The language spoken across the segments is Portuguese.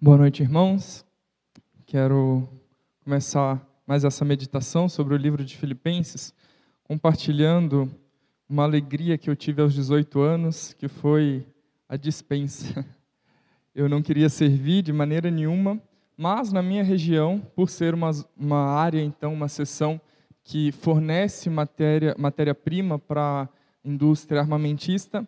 Boa noite, irmãos. Quero começar mais essa meditação sobre o livro de Filipenses, compartilhando uma alegria que eu tive aos 18 anos, que foi a dispensa. Eu não queria servir de maneira nenhuma, mas na minha região, por ser uma, uma área, então, uma seção que fornece matéria, matéria-prima para a indústria armamentista,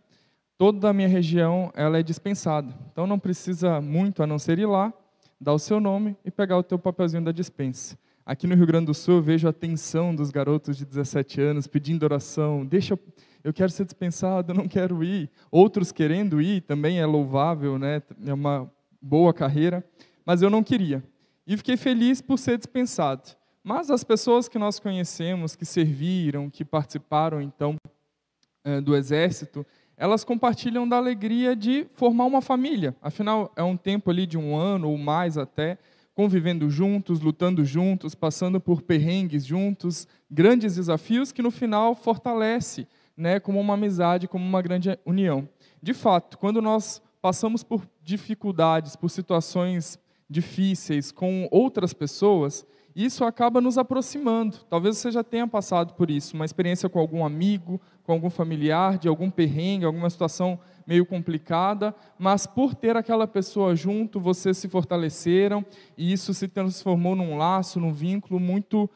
toda a minha região ela é dispensada. Então não precisa muito a não ser ir lá, dar o seu nome e pegar o teu papelzinho da dispensa. Aqui no Rio Grande do Sul eu vejo a tensão dos garotos de 17 anos pedindo oração, deixa eu quero ser dispensado, eu não quero ir. Outros querendo ir também é louvável, né? É uma boa carreira, mas eu não queria. E fiquei feliz por ser dispensado. Mas as pessoas que nós conhecemos, que serviram, que participaram então eh, do exército, elas compartilham da alegria de formar uma família. Afinal, é um tempo ali de um ano ou mais até, convivendo juntos, lutando juntos, passando por perrengues juntos, grandes desafios que no final fortalece, né, como uma amizade, como uma grande união. De fato, quando nós passamos por dificuldades, por situações difíceis com outras pessoas, isso acaba nos aproximando. Talvez você já tenha passado por isso, uma experiência com algum amigo, com algum familiar, de algum perrengue, alguma situação meio complicada, mas por ter aquela pessoa junto, vocês se fortaleceram e isso se transformou num laço, num vínculo muito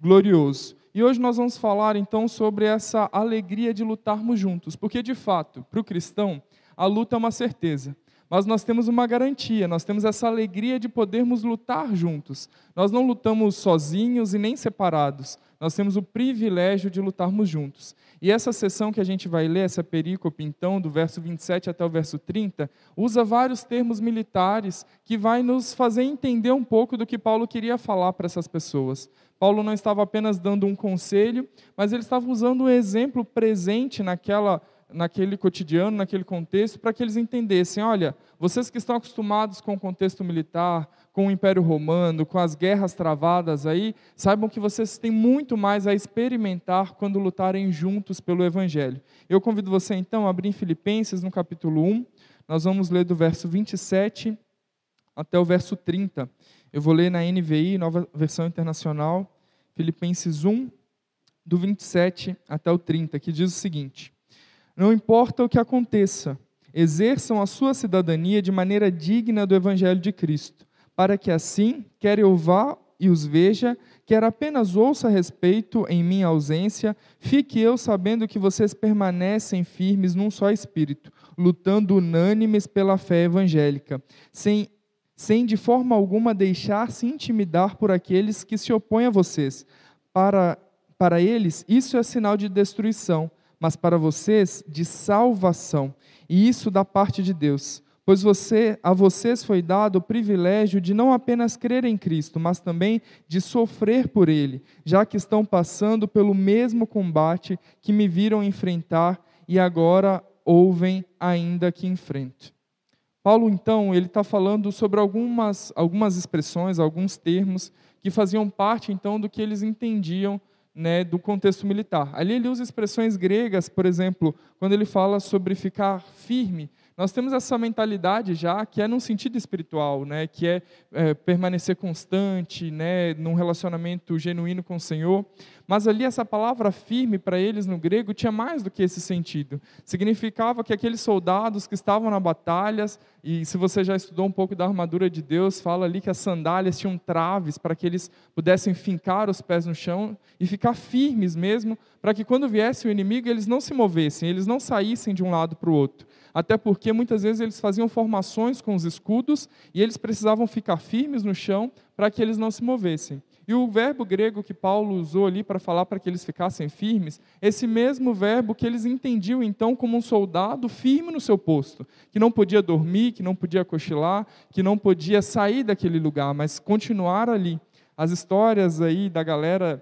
glorioso. E hoje nós vamos falar então sobre essa alegria de lutarmos juntos, porque de fato, para o cristão, a luta é uma certeza mas nós temos uma garantia, nós temos essa alegria de podermos lutar juntos. Nós não lutamos sozinhos e nem separados, nós temos o privilégio de lutarmos juntos. E essa sessão que a gente vai ler, essa perícope, então, do verso 27 até o verso 30, usa vários termos militares que vai nos fazer entender um pouco do que Paulo queria falar para essas pessoas. Paulo não estava apenas dando um conselho, mas ele estava usando um exemplo presente naquela naquele cotidiano, naquele contexto, para que eles entendessem: olha, vocês que estão acostumados com o contexto militar, com o Império Romano, com as guerras travadas aí, saibam que vocês têm muito mais a experimentar quando lutarem juntos pelo Evangelho. Eu convido você então a abrir em Filipenses, no capítulo 1, nós vamos ler do verso 27 até o verso 30. Eu vou ler na NVI, nova versão internacional, Filipenses 1, do 27 até o 30, que diz o seguinte. Não importa o que aconteça, exerçam a sua cidadania de maneira digna do Evangelho de Cristo, para que assim, quer eu vá e os veja, quer apenas ouça a respeito em minha ausência, fique eu sabendo que vocês permanecem firmes num só espírito, lutando unânimes pela fé evangélica, sem, sem de forma alguma deixar-se intimidar por aqueles que se opõem a vocês. Para, para eles, isso é sinal de destruição mas para vocês de salvação, e isso da parte de Deus. Pois você, a vocês foi dado o privilégio de não apenas crer em Cristo, mas também de sofrer por Ele, já que estão passando pelo mesmo combate que me viram enfrentar e agora ouvem ainda que enfrento. Paulo, então, ele está falando sobre algumas, algumas expressões, alguns termos que faziam parte, então, do que eles entendiam né, do contexto militar. Ali ele usa expressões gregas, por exemplo, quando ele fala sobre ficar firme, nós temos essa mentalidade já que é num sentido espiritual, né, que é, é permanecer constante, né, num relacionamento genuíno com o Senhor. Mas ali essa palavra firme para eles no grego tinha mais do que esse sentido. Significava que aqueles soldados que estavam na batalhas, e se você já estudou um pouco da armadura de Deus, fala ali que as sandálias tinham traves para que eles pudessem fincar os pés no chão e ficar firmes mesmo, para que quando viesse o inimigo eles não se movessem, eles não saíssem de um lado para o outro até porque muitas vezes eles faziam formações com os escudos e eles precisavam ficar firmes no chão para que eles não se movessem. E o verbo grego que Paulo usou ali para falar para que eles ficassem firmes, esse mesmo verbo que eles entendiam então como um soldado firme no seu posto, que não podia dormir, que não podia cochilar, que não podia sair daquele lugar, mas continuar ali. As histórias aí da galera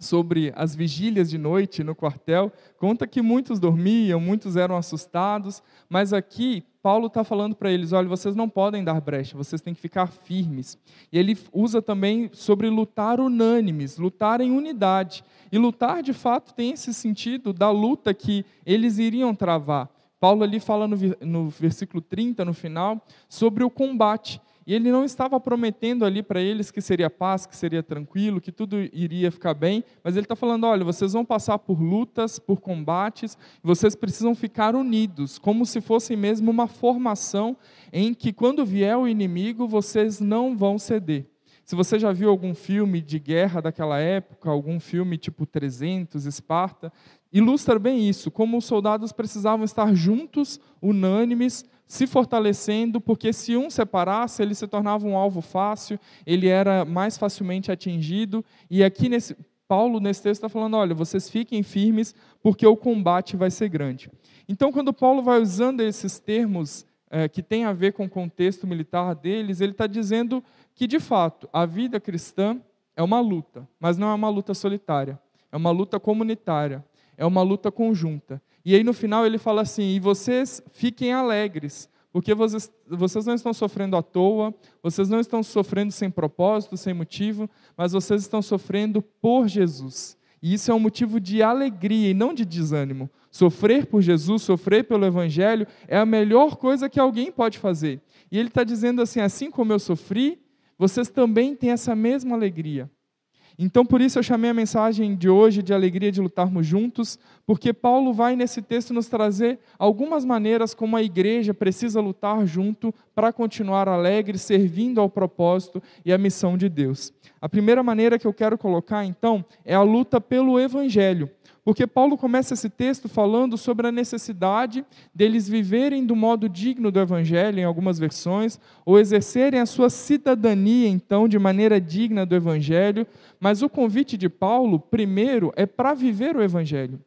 sobre as vigílias de noite no quartel, conta que muitos dormiam, muitos eram assustados, mas aqui Paulo está falando para eles: olha, vocês não podem dar brecha, vocês têm que ficar firmes. E ele usa também sobre lutar unânimes, lutar em unidade. E lutar, de fato, tem esse sentido da luta que eles iriam travar. Paulo ali fala no, no versículo 30, no final, sobre o combate. E ele não estava prometendo ali para eles que seria paz, que seria tranquilo, que tudo iria ficar bem, mas ele está falando: olha, vocês vão passar por lutas, por combates, vocês precisam ficar unidos, como se fosse mesmo uma formação em que, quando vier o inimigo, vocês não vão ceder. Se você já viu algum filme de guerra daquela época, algum filme tipo 300, Esparta, ilustra bem isso, como os soldados precisavam estar juntos, unânimes, se fortalecendo, porque se um separasse, ele se tornava um alvo fácil, ele era mais facilmente atingido. E aqui nesse Paulo nesse texto está falando, olha, vocês fiquem firmes, porque o combate vai ser grande. Então, quando Paulo vai usando esses termos é, que têm a ver com o contexto militar deles, ele está dizendo que, de fato, a vida cristã é uma luta, mas não é uma luta solitária, é uma luta comunitária, é uma luta conjunta. E aí no final ele fala assim: e vocês fiquem alegres, porque vocês, vocês não estão sofrendo à toa, vocês não estão sofrendo sem propósito, sem motivo, mas vocês estão sofrendo por Jesus. E isso é um motivo de alegria e não de desânimo. Sofrer por Jesus, sofrer pelo Evangelho, é a melhor coisa que alguém pode fazer. E ele está dizendo assim: assim como eu sofri, vocês também têm essa mesma alegria. Então, por isso eu chamei a mensagem de hoje de alegria de lutarmos juntos, porque Paulo vai nesse texto nos trazer algumas maneiras como a igreja precisa lutar junto para continuar alegre, servindo ao propósito e à missão de Deus. A primeira maneira que eu quero colocar, então, é a luta pelo evangelho. Porque Paulo começa esse texto falando sobre a necessidade deles viverem do modo digno do Evangelho, em algumas versões, ou exercerem a sua cidadania, então, de maneira digna do Evangelho. Mas o convite de Paulo, primeiro, é para viver o Evangelho.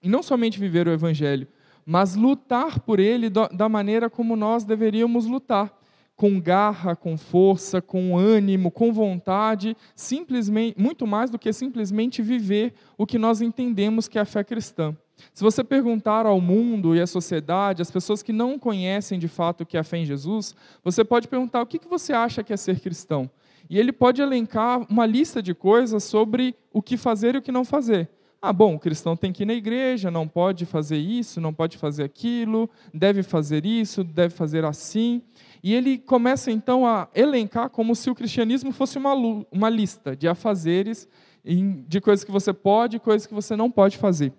E não somente viver o Evangelho, mas lutar por ele da maneira como nós deveríamos lutar com garra, com força, com ânimo, com vontade, simplesmente, muito mais do que simplesmente viver o que nós entendemos que é a fé cristã. Se você perguntar ao mundo e à sociedade, as pessoas que não conhecem de fato o que é a fé em Jesus, você pode perguntar o que você acha que é ser cristão. E ele pode elencar uma lista de coisas sobre o que fazer e o que não fazer. Ah, bom, o cristão tem que ir na igreja, não pode fazer isso, não pode fazer aquilo, deve fazer isso, deve fazer assim. E ele começa então a elencar como se o cristianismo fosse uma, uma lista de afazeres, de coisas que você pode e coisas que você não pode fazer.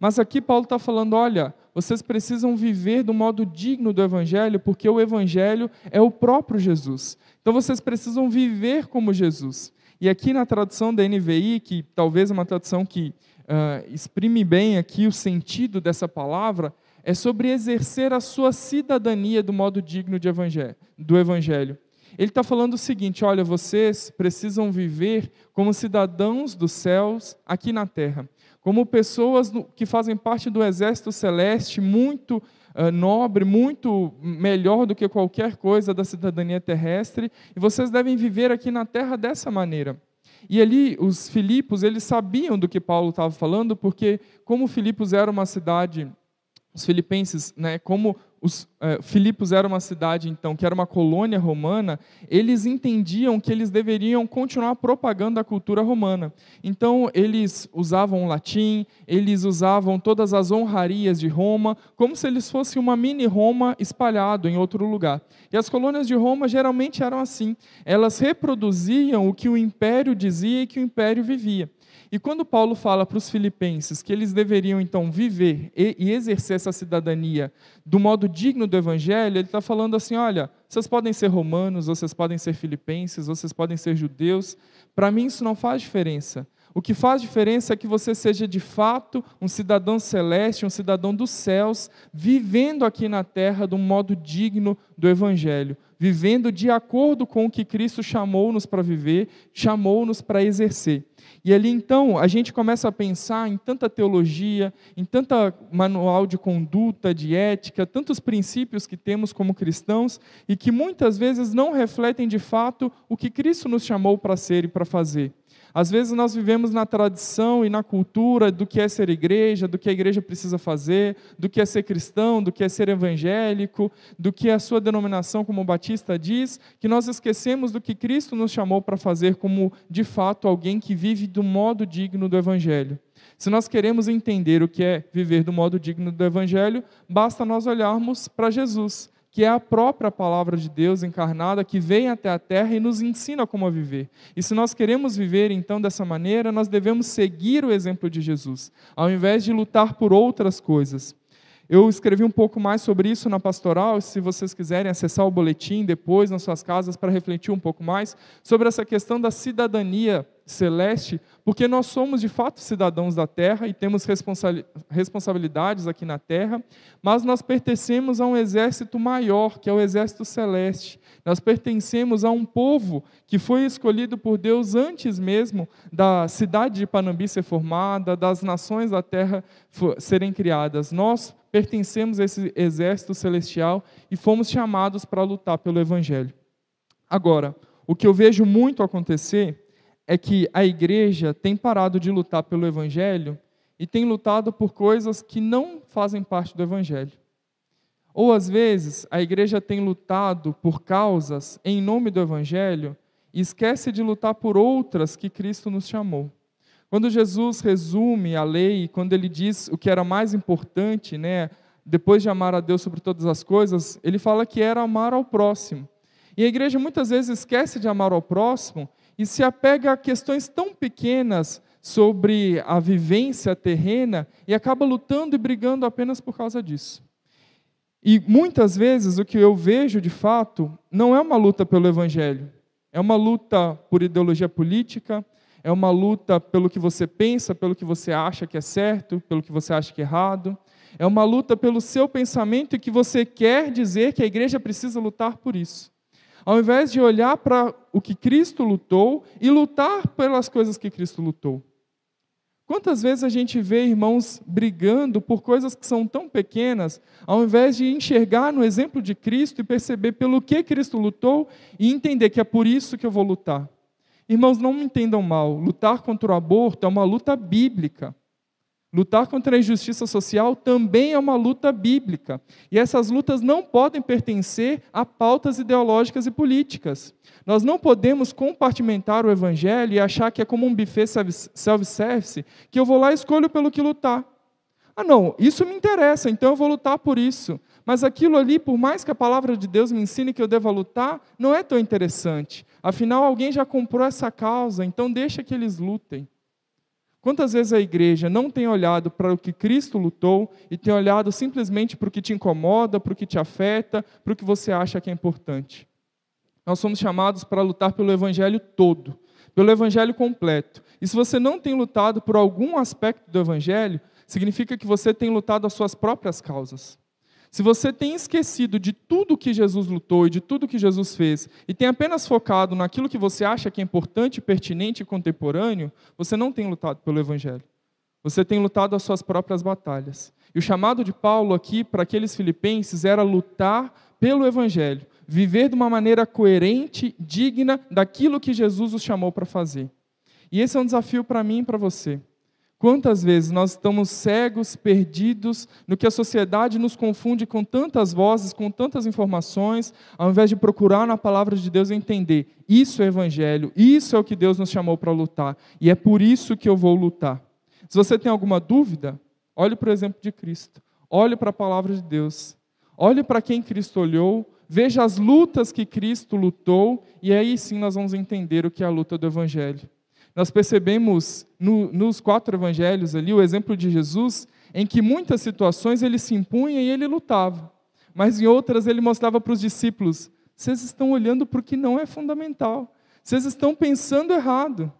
Mas aqui Paulo está falando: olha, vocês precisam viver do modo digno do Evangelho, porque o Evangelho é o próprio Jesus. Então vocês precisam viver como Jesus. E aqui na tradução da NVI, que talvez é uma tradução que uh, exprime bem aqui o sentido dessa palavra, é sobre exercer a sua cidadania do modo digno evangelho, do Evangelho. Ele está falando o seguinte: olha, vocês precisam viver como cidadãos dos céus aqui na terra, como pessoas que fazem parte do exército celeste, muito uh, nobre, muito melhor do que qualquer coisa da cidadania terrestre, e vocês devem viver aqui na terra dessa maneira. E ali os Filipos, eles sabiam do que Paulo estava falando, porque como Filipos era uma cidade os filipenses, né, como os é, Filipos era uma cidade então que era uma colônia romana, eles entendiam que eles deveriam continuar propagando a cultura romana. Então eles usavam o latim, eles usavam todas as honrarias de Roma, como se eles fossem uma mini Roma espalhado em outro lugar. E as colônias de Roma geralmente eram assim. Elas reproduziam o que o império dizia e que o império vivia. E quando Paulo fala para os filipenses que eles deveriam então viver e, exercer essa cidadania do modo digno do evangelho, ele está falando assim: olha, vocês podem ser romanos, vocês podem ser filipenses, vocês podem ser judeus, para mim isso não faz diferença. O que faz diferença é que você seja de fato um cidadão celeste, um cidadão dos céus, vivendo aqui na terra de um modo digno do Evangelho, vivendo de acordo com o que Cristo chamou-nos para viver, chamou-nos para exercer. E ali então a gente começa a pensar em tanta teologia, em tanta manual de conduta, de ética, tantos princípios que temos como cristãos e que muitas vezes não refletem de fato o que Cristo nos chamou para ser e para fazer. Às vezes nós vivemos na tradição e na cultura do que é ser igreja, do que a igreja precisa fazer, do que é ser cristão, do que é ser evangélico, do que a sua denominação como batista diz, que nós esquecemos do que Cristo nos chamou para fazer como, de fato, alguém que vive do modo digno do evangelho. Se nós queremos entender o que é viver do modo digno do evangelho, basta nós olharmos para Jesus que é a própria palavra de Deus encarnada que vem até a terra e nos ensina como a viver. E se nós queremos viver então dessa maneira, nós devemos seguir o exemplo de Jesus, ao invés de lutar por outras coisas. Eu escrevi um pouco mais sobre isso na pastoral, se vocês quiserem acessar o boletim depois nas suas casas para refletir um pouco mais sobre essa questão da cidadania celeste, porque nós somos de fato cidadãos da terra e temos responsabilidades aqui na terra, mas nós pertencemos a um exército maior, que é o exército celeste. Nós pertencemos a um povo que foi escolhido por Deus antes mesmo da cidade de Panambi ser formada, das nações da terra serem criadas. Nós pertencemos a esse exército celestial e fomos chamados para lutar pelo evangelho. Agora, o que eu vejo muito acontecer é que a igreja tem parado de lutar pelo Evangelho e tem lutado por coisas que não fazem parte do Evangelho. Ou às vezes a igreja tem lutado por causas em nome do Evangelho e esquece de lutar por outras que Cristo nos chamou. Quando Jesus resume a lei, quando ele diz o que era mais importante, né, depois de amar a Deus sobre todas as coisas, ele fala que era amar ao próximo. E a igreja muitas vezes esquece de amar ao próximo e se apega a questões tão pequenas sobre a vivência terrena e acaba lutando e brigando apenas por causa disso. E muitas vezes o que eu vejo de fato não é uma luta pelo evangelho, é uma luta por ideologia política, é uma luta pelo que você pensa, pelo que você acha que é certo, pelo que você acha que é errado. É uma luta pelo seu pensamento e que você quer dizer que a igreja precisa lutar por isso ao invés de olhar para o que Cristo lutou e lutar pelas coisas que Cristo lutou. Quantas vezes a gente vê irmãos brigando por coisas que são tão pequenas, ao invés de enxergar no exemplo de Cristo e perceber pelo que Cristo lutou e entender que é por isso que eu vou lutar? Irmãos, não me entendam mal, lutar contra o aborto é uma luta bíblica. Lutar contra a injustiça social também é uma luta bíblica. E essas lutas não podem pertencer a pautas ideológicas e políticas. Nós não podemos compartimentar o evangelho e achar que é como um buffet self-service, que eu vou lá e escolho pelo que lutar. Ah, não, isso me interessa, então eu vou lutar por isso. Mas aquilo ali, por mais que a palavra de Deus me ensine que eu deva lutar, não é tão interessante. Afinal, alguém já comprou essa causa, então deixa que eles lutem. Quantas vezes a igreja não tem olhado para o que Cristo lutou e tem olhado simplesmente para o que te incomoda, para o que te afeta, para o que você acha que é importante? Nós somos chamados para lutar pelo evangelho todo, pelo evangelho completo. E se você não tem lutado por algum aspecto do evangelho, significa que você tem lutado as suas próprias causas. Se você tem esquecido de tudo que Jesus lutou e de tudo que Jesus fez, e tem apenas focado naquilo que você acha que é importante, pertinente e contemporâneo, você não tem lutado pelo Evangelho. Você tem lutado as suas próprias batalhas. E o chamado de Paulo aqui para aqueles filipenses era lutar pelo Evangelho, viver de uma maneira coerente, digna daquilo que Jesus os chamou para fazer. E esse é um desafio para mim e para você. Quantas vezes nós estamos cegos, perdidos, no que a sociedade nos confunde com tantas vozes, com tantas informações, ao invés de procurar na palavra de Deus entender: isso é evangelho, isso é o que Deus nos chamou para lutar, e é por isso que eu vou lutar. Se você tem alguma dúvida, olhe para o exemplo de Cristo, olhe para a palavra de Deus, olhe para quem Cristo olhou, veja as lutas que Cristo lutou, e aí sim nós vamos entender o que é a luta do evangelho. Nós percebemos no, nos quatro evangelhos ali o exemplo de Jesus, em que muitas situações ele se impunha e ele lutava, mas em outras ele mostrava para os discípulos: vocês estão olhando para o que não é fundamental, vocês estão pensando errado.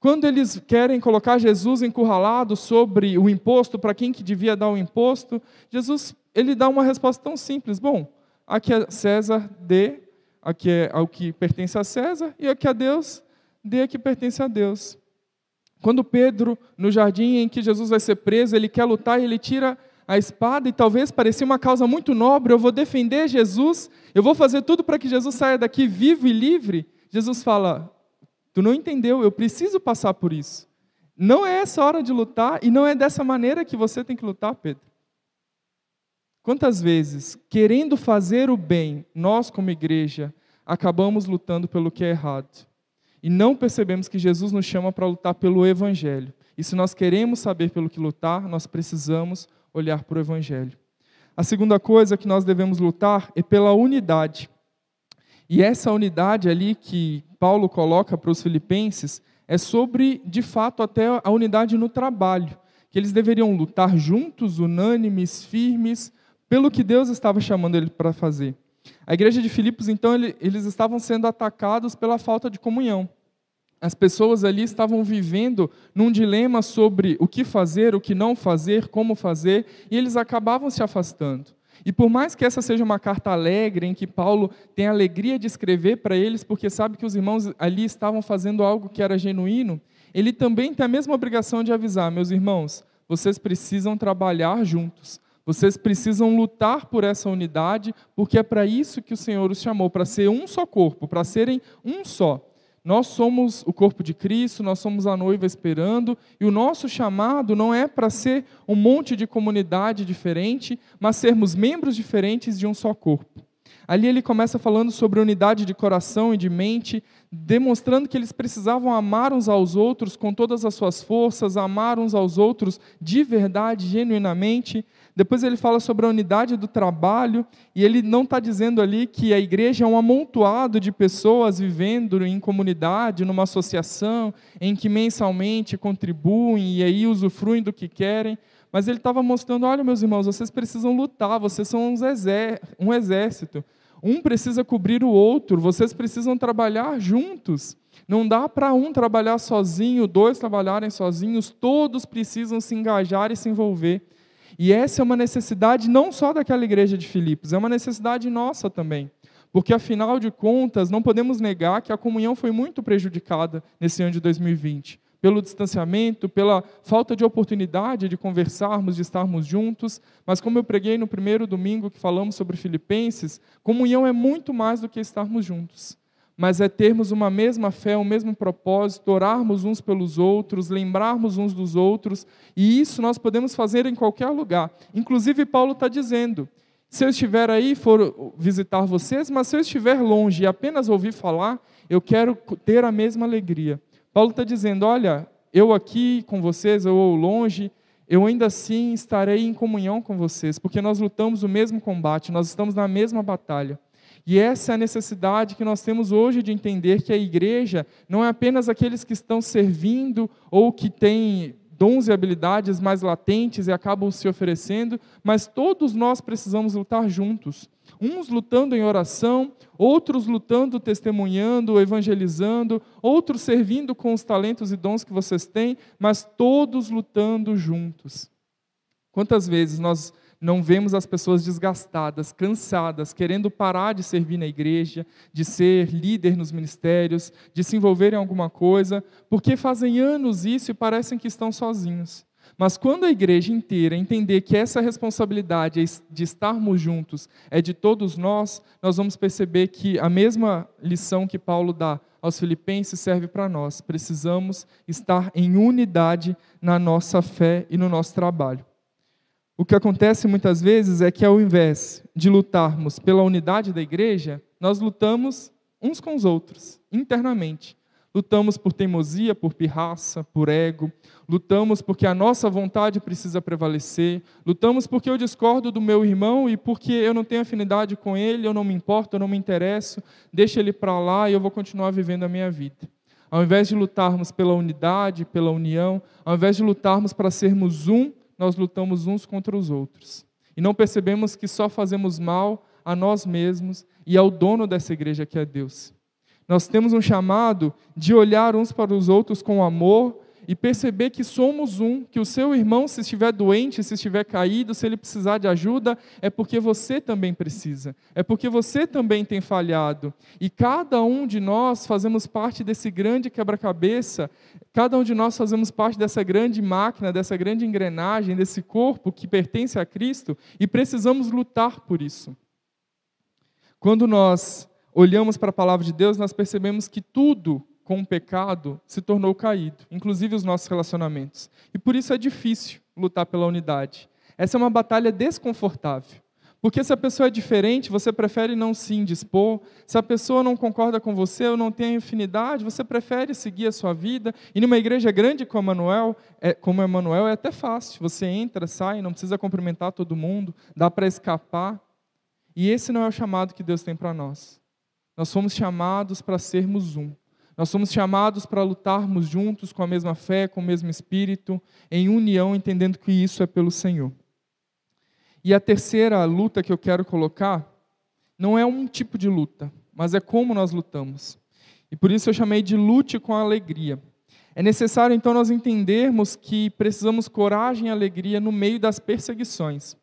Quando eles querem colocar Jesus encurralado sobre o imposto, para quem que devia dar o imposto, Jesus ele dá uma resposta tão simples: bom, aqui é César dê, aqui é ao que pertence a César, e aqui a Deus dê que pertence a Deus. Quando Pedro, no jardim em que Jesus vai ser preso, ele quer lutar e ele tira a espada, e talvez parecia uma causa muito nobre, eu vou defender Jesus, eu vou fazer tudo para que Jesus saia daqui vivo e livre. Jesus fala: Tu não entendeu, eu preciso passar por isso. Não é essa hora de lutar e não é dessa maneira que você tem que lutar, Pedro. Quantas vezes, querendo fazer o bem, nós como igreja, acabamos lutando pelo que é errado? E não percebemos que Jesus nos chama para lutar pelo Evangelho. E se nós queremos saber pelo que lutar, nós precisamos olhar para o Evangelho. A segunda coisa que nós devemos lutar é pela unidade. E essa unidade ali que Paulo coloca para os filipenses é sobre, de fato, até a unidade no trabalho, que eles deveriam lutar juntos, unânimes, firmes, pelo que Deus estava chamando ele para fazer. A igreja de Filipos, então, eles estavam sendo atacados pela falta de comunhão. As pessoas ali estavam vivendo num dilema sobre o que fazer, o que não fazer, como fazer, e eles acabavam se afastando. E por mais que essa seja uma carta alegre, em que Paulo tem a alegria de escrever para eles, porque sabe que os irmãos ali estavam fazendo algo que era genuíno, ele também tem a mesma obrigação de avisar, meus irmãos, vocês precisam trabalhar juntos. Vocês precisam lutar por essa unidade, porque é para isso que o Senhor os chamou, para ser um só corpo, para serem um só. Nós somos o corpo de Cristo, nós somos a noiva esperando, e o nosso chamado não é para ser um monte de comunidade diferente, mas sermos membros diferentes de um só corpo. Ali ele começa falando sobre unidade de coração e de mente, demonstrando que eles precisavam amar uns aos outros com todas as suas forças, amar uns aos outros de verdade, genuinamente. Depois ele fala sobre a unidade do trabalho, e ele não está dizendo ali que a igreja é um amontoado de pessoas vivendo em comunidade, numa associação, em que mensalmente contribuem e aí usufruem do que querem. Mas ele estava mostrando: olha, meus irmãos, vocês precisam lutar, vocês são um exército. Um precisa cobrir o outro, vocês precisam trabalhar juntos. Não dá para um trabalhar sozinho, dois trabalharem sozinhos, todos precisam se engajar e se envolver. E essa é uma necessidade não só daquela igreja de Filipos, é uma necessidade nossa também. Porque, afinal de contas, não podemos negar que a comunhão foi muito prejudicada nesse ano de 2020 pelo distanciamento, pela falta de oportunidade de conversarmos, de estarmos juntos. Mas, como eu preguei no primeiro domingo que falamos sobre Filipenses, comunhão é muito mais do que estarmos juntos. Mas é termos uma mesma fé, um mesmo propósito, orarmos uns pelos outros, lembrarmos uns dos outros, e isso nós podemos fazer em qualquer lugar. Inclusive, Paulo está dizendo: se eu estiver aí, for visitar vocês, mas se eu estiver longe e apenas ouvir falar, eu quero ter a mesma alegria. Paulo está dizendo: olha, eu aqui com vocês, ou longe, eu ainda assim estarei em comunhão com vocês, porque nós lutamos o mesmo combate, nós estamos na mesma batalha. E essa é a necessidade que nós temos hoje de entender que a igreja não é apenas aqueles que estão servindo ou que têm dons e habilidades mais latentes e acabam se oferecendo, mas todos nós precisamos lutar juntos uns lutando em oração, outros lutando, testemunhando, evangelizando, outros servindo com os talentos e dons que vocês têm, mas todos lutando juntos. Quantas vezes nós não vemos as pessoas desgastadas, cansadas, querendo parar de servir na igreja, de ser líder nos ministérios, de se envolver em alguma coisa, porque fazem anos isso e parecem que estão sozinhos. Mas quando a igreja inteira entender que essa responsabilidade de estarmos juntos é de todos nós, nós vamos perceber que a mesma lição que Paulo dá aos filipenses serve para nós. Precisamos estar em unidade na nossa fé e no nosso trabalho. O que acontece muitas vezes é que ao invés de lutarmos pela unidade da igreja, nós lutamos uns com os outros, internamente. Lutamos por teimosia, por pirraça, por ego. Lutamos porque a nossa vontade precisa prevalecer. Lutamos porque eu discordo do meu irmão e porque eu não tenho afinidade com ele, eu não me importo, eu não me interesso. Deixa ele para lá e eu vou continuar vivendo a minha vida. Ao invés de lutarmos pela unidade, pela união, ao invés de lutarmos para sermos um, nós lutamos uns contra os outros. E não percebemos que só fazemos mal a nós mesmos e ao dono dessa igreja que é Deus. Nós temos um chamado de olhar uns para os outros com amor e perceber que somos um, que o seu irmão, se estiver doente, se estiver caído, se ele precisar de ajuda, é porque você também precisa, é porque você também tem falhado. E cada um de nós fazemos parte desse grande quebra-cabeça, cada um de nós fazemos parte dessa grande máquina, dessa grande engrenagem, desse corpo que pertence a Cristo e precisamos lutar por isso. Quando nós olhamos para a palavra de Deus, nós percebemos que tudo com o pecado se tornou caído, inclusive os nossos relacionamentos. E por isso é difícil lutar pela unidade. Essa é uma batalha desconfortável, Porque se a pessoa é diferente, você prefere não se indispor. Se a pessoa não concorda com você ou não tem afinidade, você prefere seguir a sua vida. E numa igreja grande como Emanuel, é, como Emanuel, é até fácil. Você entra, sai, não precisa cumprimentar todo mundo, dá para escapar. E esse não é o chamado que Deus tem para nós. Nós fomos chamados para sermos um. Nós somos chamados para lutarmos juntos com a mesma fé, com o mesmo espírito, em união, entendendo que isso é pelo Senhor. E a terceira luta que eu quero colocar não é um tipo de luta, mas é como nós lutamos. E por isso eu chamei de lute com alegria. É necessário então nós entendermos que precisamos coragem e alegria no meio das perseguições.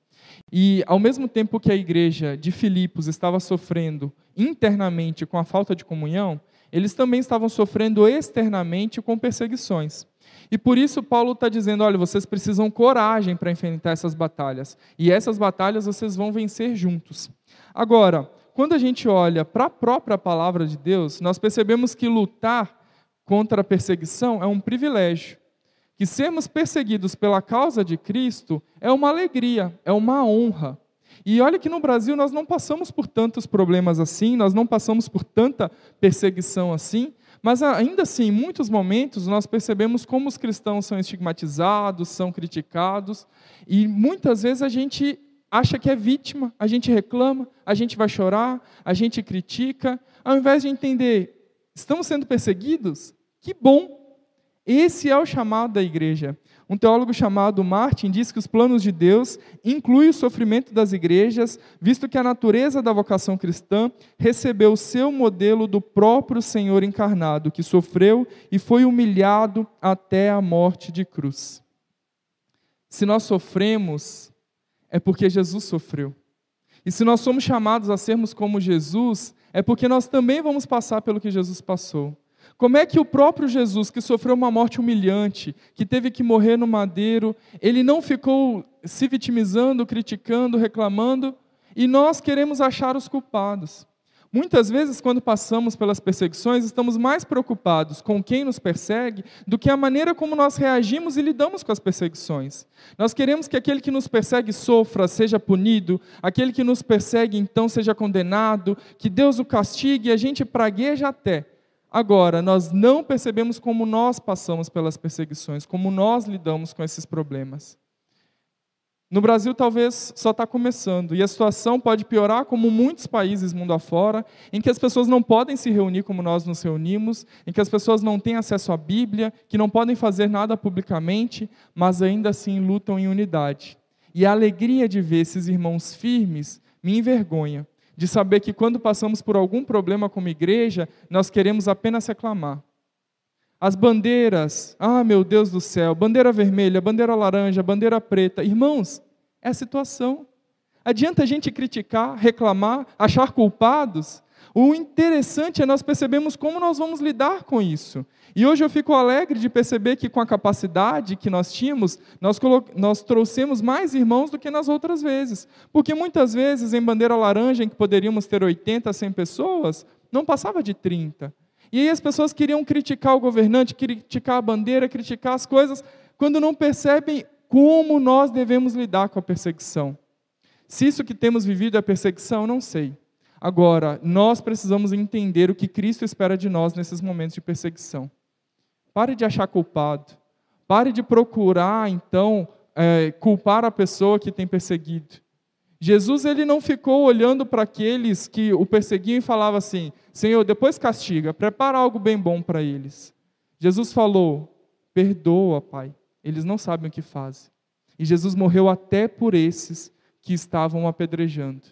E ao mesmo tempo que a igreja de Filipos estava sofrendo internamente com a falta de comunhão, eles também estavam sofrendo externamente com perseguições. E por isso Paulo está dizendo: olha, vocês precisam coragem para enfrentar essas batalhas. E essas batalhas vocês vão vencer juntos. Agora, quando a gente olha para a própria palavra de Deus, nós percebemos que lutar contra a perseguição é um privilégio. Que sermos perseguidos pela causa de Cristo é uma alegria, é uma honra. E olha que no Brasil nós não passamos por tantos problemas assim, nós não passamos por tanta perseguição assim, mas ainda assim, em muitos momentos, nós percebemos como os cristãos são estigmatizados, são criticados, e muitas vezes a gente acha que é vítima, a gente reclama, a gente vai chorar, a gente critica, ao invés de entender, estamos sendo perseguidos? Que bom! Esse é o chamado da igreja. Um teólogo chamado Martin diz que os planos de Deus incluem o sofrimento das igrejas, visto que a natureza da vocação cristã recebeu o seu modelo do próprio Senhor encarnado, que sofreu e foi humilhado até a morte de cruz. Se nós sofremos, é porque Jesus sofreu. E se nós somos chamados a sermos como Jesus, é porque nós também vamos passar pelo que Jesus passou. Como é que o próprio Jesus, que sofreu uma morte humilhante, que teve que morrer no madeiro, ele não ficou se vitimizando, criticando, reclamando, e nós queremos achar os culpados. Muitas vezes, quando passamos pelas perseguições, estamos mais preocupados com quem nos persegue do que a maneira como nós reagimos e lidamos com as perseguições. Nós queremos que aquele que nos persegue sofra, seja punido, aquele que nos persegue então seja condenado, que Deus o castigue e a gente pragueja até. Agora, nós não percebemos como nós passamos pelas perseguições, como nós lidamos com esses problemas. No Brasil, talvez só está começando, e a situação pode piorar, como muitos países mundo afora, em que as pessoas não podem se reunir como nós nos reunimos, em que as pessoas não têm acesso à Bíblia, que não podem fazer nada publicamente, mas ainda assim lutam em unidade. E a alegria de ver esses irmãos firmes me envergonha, de saber que quando passamos por algum problema como igreja, nós queremos apenas reclamar. As bandeiras, ah meu Deus do céu, bandeira vermelha, bandeira laranja, bandeira preta, irmãos, é a situação. Adianta a gente criticar, reclamar, achar culpados? O interessante é nós percebemos como nós vamos lidar com isso. E hoje eu fico alegre de perceber que, com a capacidade que nós tínhamos, nós, nós trouxemos mais irmãos do que nas outras vezes. Porque muitas vezes, em bandeira laranja, em que poderíamos ter 80, 100 pessoas, não passava de 30. E aí as pessoas queriam criticar o governante, criticar a bandeira, criticar as coisas, quando não percebem como nós devemos lidar com a perseguição. Se isso que temos vivido é perseguição, não sei. Agora, nós precisamos entender o que Cristo espera de nós nesses momentos de perseguição. Pare de achar culpado. Pare de procurar, então, é, culpar a pessoa que tem perseguido. Jesus ele não ficou olhando para aqueles que o perseguiam e falava assim: Senhor, depois castiga, prepara algo bem bom para eles. Jesus falou: Perdoa, Pai, eles não sabem o que fazem. E Jesus morreu até por esses que estavam apedrejando.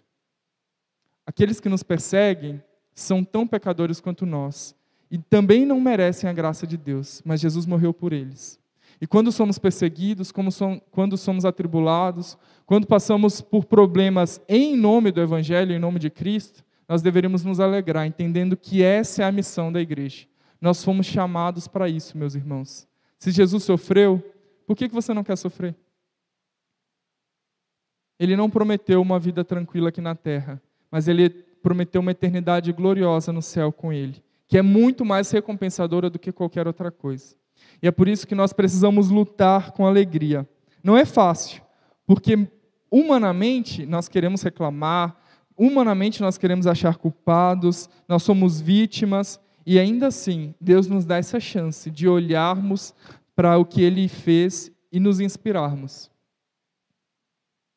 Aqueles que nos perseguem são tão pecadores quanto nós e também não merecem a graça de Deus, mas Jesus morreu por eles. E quando somos perseguidos, quando somos atribulados, quando passamos por problemas em nome do Evangelho, em nome de Cristo, nós deveríamos nos alegrar, entendendo que essa é a missão da igreja. Nós fomos chamados para isso, meus irmãos. Se Jesus sofreu, por que você não quer sofrer? Ele não prometeu uma vida tranquila aqui na terra, mas ele prometeu uma eternidade gloriosa no céu com ele, que é muito mais recompensadora do que qualquer outra coisa. E é por isso que nós precisamos lutar com alegria. Não é fácil, porque humanamente nós queremos reclamar, humanamente nós queremos achar culpados, nós somos vítimas, e ainda assim, Deus nos dá essa chance de olharmos para o que Ele fez e nos inspirarmos.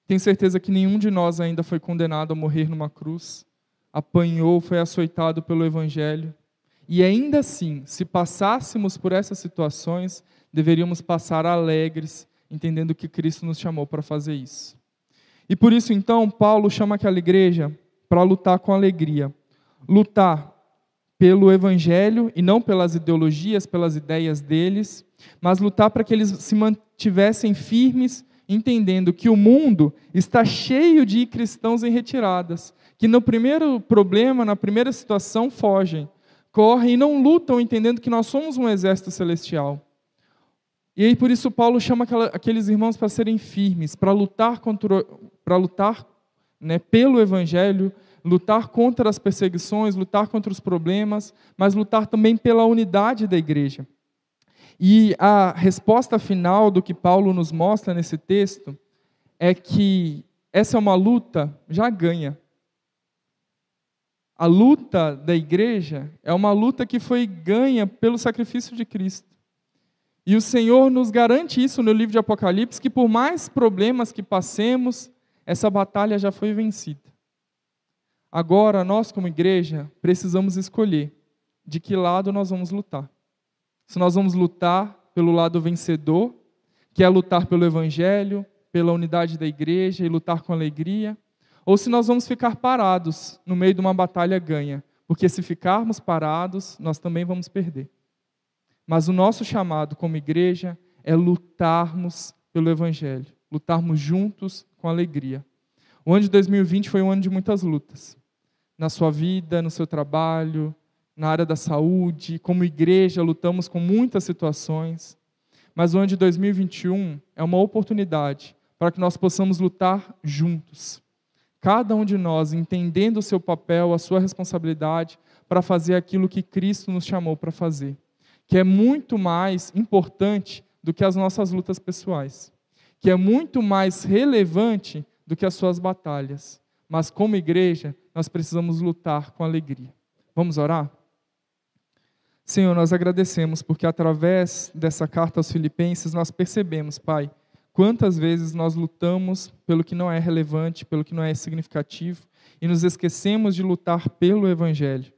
Tenho certeza que nenhum de nós ainda foi condenado a morrer numa cruz, apanhou, foi açoitado pelo Evangelho. E ainda assim, se passássemos por essas situações, deveríamos passar alegres, entendendo que Cristo nos chamou para fazer isso. E por isso, então, Paulo chama aquela igreja para lutar com alegria. Lutar pelo evangelho e não pelas ideologias, pelas ideias deles, mas lutar para que eles se mantivessem firmes, entendendo que o mundo está cheio de cristãos em retiradas, que no primeiro problema, na primeira situação, fogem, correm e não lutam, entendendo que nós somos um exército celestial. E aí por isso Paulo chama aqueles irmãos para serem firmes, para lutar contra, para lutar, né, pelo evangelho lutar contra as perseguições, lutar contra os problemas, mas lutar também pela unidade da igreja. E a resposta final do que Paulo nos mostra nesse texto é que essa é uma luta já ganha. A luta da igreja é uma luta que foi ganha pelo sacrifício de Cristo. E o Senhor nos garante isso no livro de Apocalipse, que por mais problemas que passemos, essa batalha já foi vencida. Agora, nós, como igreja, precisamos escolher de que lado nós vamos lutar. Se nós vamos lutar pelo lado vencedor, que é lutar pelo Evangelho, pela unidade da igreja e lutar com alegria, ou se nós vamos ficar parados no meio de uma batalha ganha, porque se ficarmos parados, nós também vamos perder. Mas o nosso chamado como igreja é lutarmos pelo Evangelho, lutarmos juntos com alegria. O ano de 2020 foi um ano de muitas lutas na sua vida, no seu trabalho, na área da saúde. Como igreja, lutamos com muitas situações. Mas o ano de 2021 é uma oportunidade para que nós possamos lutar juntos. Cada um de nós entendendo o seu papel, a sua responsabilidade para fazer aquilo que Cristo nos chamou para fazer, que é muito mais importante do que as nossas lutas pessoais, que é muito mais relevante do que as suas batalhas. Mas como igreja, nós precisamos lutar com alegria. Vamos orar? Senhor, nós agradecemos porque através dessa carta aos Filipenses nós percebemos, Pai, quantas vezes nós lutamos pelo que não é relevante, pelo que não é significativo e nos esquecemos de lutar pelo Evangelho.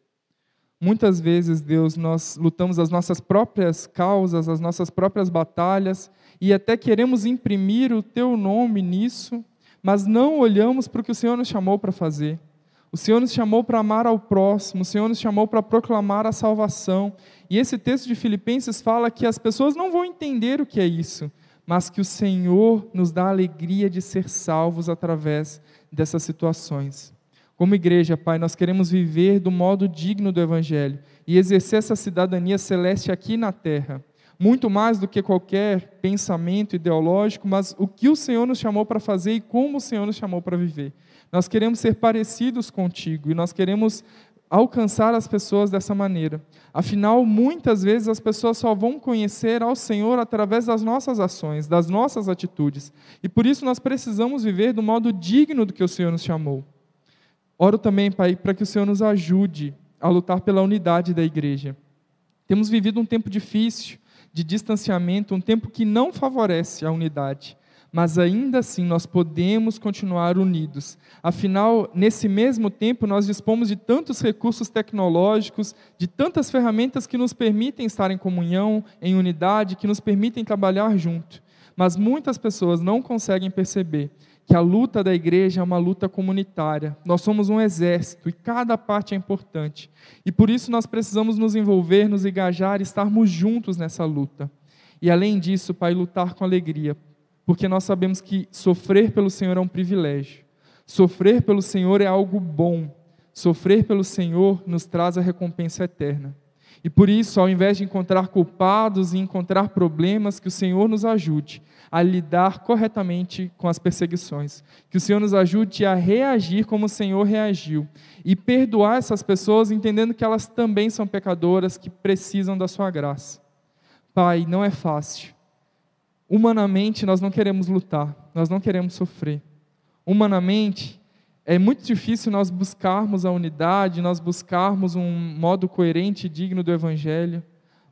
Muitas vezes, Deus, nós lutamos as nossas próprias causas, as nossas próprias batalhas e até queremos imprimir o Teu nome nisso, mas não olhamos para o que o Senhor nos chamou para fazer. O Senhor nos chamou para amar ao próximo, o Senhor nos chamou para proclamar a salvação. E esse texto de Filipenses fala que as pessoas não vão entender o que é isso, mas que o Senhor nos dá a alegria de ser salvos através dessas situações. Como igreja, Pai, nós queremos viver do modo digno do Evangelho e exercer essa cidadania celeste aqui na terra. Muito mais do que qualquer pensamento ideológico, mas o que o Senhor nos chamou para fazer e como o Senhor nos chamou para viver. Nós queremos ser parecidos contigo e nós queremos alcançar as pessoas dessa maneira. Afinal, muitas vezes as pessoas só vão conhecer ao Senhor através das nossas ações, das nossas atitudes. E por isso nós precisamos viver do modo digno do que o Senhor nos chamou. Oro também, Pai, para que o Senhor nos ajude a lutar pela unidade da igreja. Temos vivido um tempo difícil, de distanciamento, um tempo que não favorece a unidade mas ainda assim nós podemos continuar unidos. Afinal, nesse mesmo tempo, nós dispomos de tantos recursos tecnológicos, de tantas ferramentas que nos permitem estar em comunhão, em unidade, que nos permitem trabalhar junto. Mas muitas pessoas não conseguem perceber que a luta da igreja é uma luta comunitária. Nós somos um exército e cada parte é importante. E por isso nós precisamos nos envolver, nos engajar, estarmos juntos nessa luta. E além disso, Pai, lutar com alegria, porque nós sabemos que sofrer pelo Senhor é um privilégio. Sofrer pelo Senhor é algo bom. Sofrer pelo Senhor nos traz a recompensa eterna. E por isso, ao invés de encontrar culpados e encontrar problemas, que o Senhor nos ajude a lidar corretamente com as perseguições. Que o Senhor nos ajude a reagir como o Senhor reagiu. E perdoar essas pessoas, entendendo que elas também são pecadoras, que precisam da Sua graça. Pai, não é fácil Humanamente, nós não queremos lutar, nós não queremos sofrer. Humanamente, é muito difícil nós buscarmos a unidade, nós buscarmos um modo coerente e digno do Evangelho,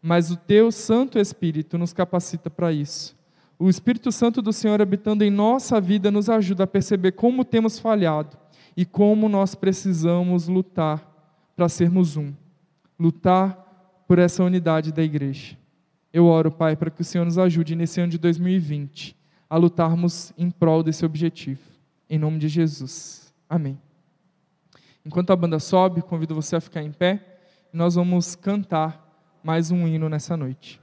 mas o Teu Santo Espírito nos capacita para isso. O Espírito Santo do Senhor habitando em nossa vida nos ajuda a perceber como temos falhado e como nós precisamos lutar para sermos um. Lutar por essa unidade da igreja. Eu oro, Pai, para que o Senhor nos ajude nesse ano de 2020 a lutarmos em prol desse objetivo. Em nome de Jesus. Amém. Enquanto a banda sobe, convido você a ficar em pé e nós vamos cantar mais um hino nessa noite.